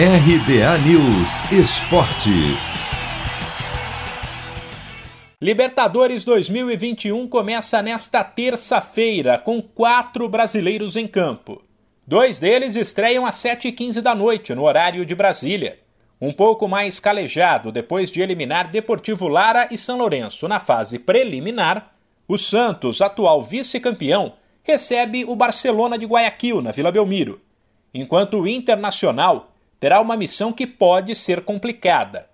RBA News Esporte. Libertadores 2021 começa nesta terça-feira com quatro brasileiros em campo. Dois deles estreiam às 7h15 da noite, no horário de Brasília. Um pouco mais calejado depois de eliminar Deportivo Lara e São Lourenço na fase preliminar, o Santos, atual vice-campeão, recebe o Barcelona de Guayaquil, na Vila Belmiro, enquanto o Internacional terá uma missão que pode ser complicada.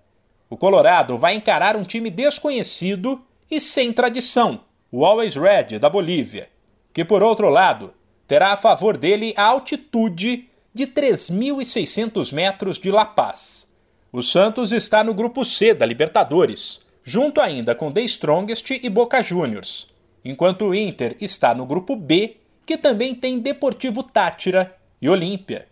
O Colorado vai encarar um time desconhecido e sem tradição, o Always Red da Bolívia, que por outro lado terá a favor dele a altitude de 3.600 metros de La Paz. O Santos está no grupo C da Libertadores, junto ainda com The Strongest e Boca Juniors, enquanto o Inter está no grupo B, que também tem Deportivo Tátira e Olímpia.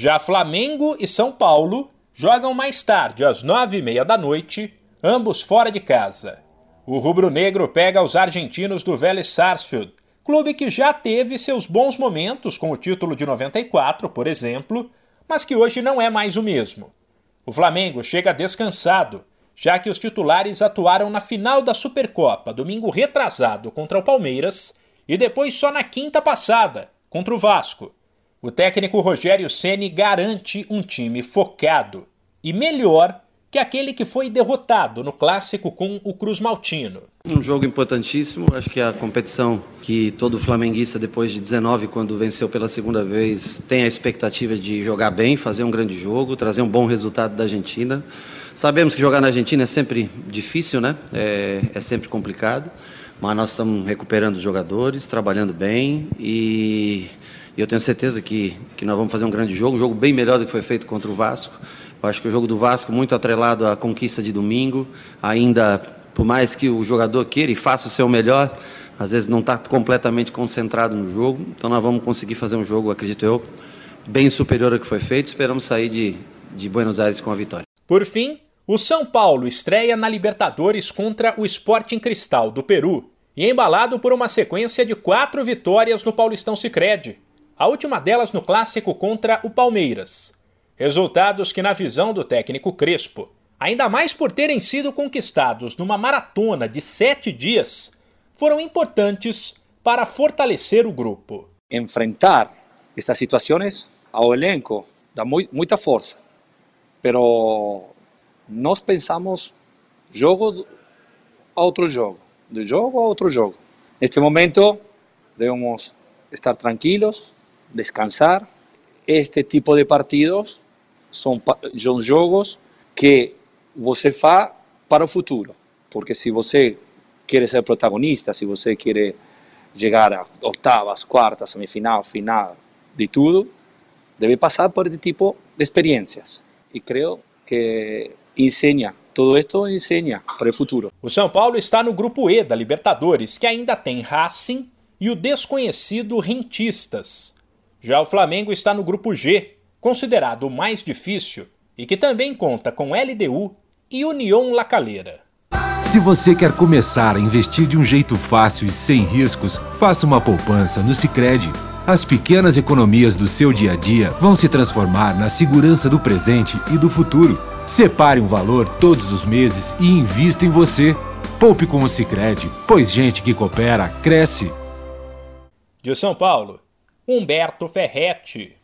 Já Flamengo e São Paulo jogam mais tarde, às nove e meia da noite, ambos fora de casa. O rubro-negro pega os argentinos do Vélez Sarsfield, clube que já teve seus bons momentos com o título de 94, por exemplo, mas que hoje não é mais o mesmo. O Flamengo chega descansado, já que os titulares atuaram na final da Supercopa, domingo retrasado, contra o Palmeiras, e depois só na quinta passada, contra o Vasco. O técnico Rogério Ceni garante um time focado e melhor que aquele que foi derrotado no clássico com o Cruz Maltino. Um jogo importantíssimo, acho que a competição que todo flamenguista depois de 19, quando venceu pela segunda vez, tem a expectativa de jogar bem, fazer um grande jogo, trazer um bom resultado da Argentina. Sabemos que jogar na Argentina é sempre difícil, né? É, é sempre complicado, mas nós estamos recuperando os jogadores, trabalhando bem e e eu tenho certeza que, que nós vamos fazer um grande jogo, um jogo bem melhor do que foi feito contra o Vasco. Eu acho que o jogo do Vasco muito atrelado à conquista de domingo, ainda por mais que o jogador queira e faça o seu melhor, às vezes não está completamente concentrado no jogo. Então nós vamos conseguir fazer um jogo, acredito eu, bem superior ao que foi feito. Esperamos sair de, de Buenos Aires com a vitória. Por fim, o São Paulo estreia na Libertadores contra o Sporting Cristal do Peru e embalado por uma sequência de quatro vitórias no Paulistão Sicredi a última delas no clássico contra o Palmeiras. Resultados que, na visão do técnico Crespo, ainda mais por terem sido conquistados numa maratona de sete dias, foram importantes para fortalecer o grupo. Enfrentar estas situações ao elenco dá muita força, pero nós pensamos jogo a outro jogo, de jogo a outro jogo. Neste momento devemos estar tranquilos, descansar. Este tipo de partidos são, são jogos que você faz para o futuro. Porque se você quer ser protagonista, se você quer chegar a oitavas, quartas, semifinal, final, de tudo, deve passar por este tipo de experiências. E creio que ensina tudo isto ensina para o futuro. O São Paulo está no grupo E da Libertadores, que ainda tem Racing e o desconhecido Rentistas. Já o Flamengo está no grupo G, considerado o mais difícil e que também conta com LDU e União La Calera. Se você quer começar a investir de um jeito fácil e sem riscos, faça uma poupança no Sicredi. As pequenas economias do seu dia a dia vão se transformar na segurança do presente e do futuro. Separe um valor todos os meses e invista em você. Poupe com o Sicredi, pois gente que coopera cresce. De São Paulo, Humberto Ferretti.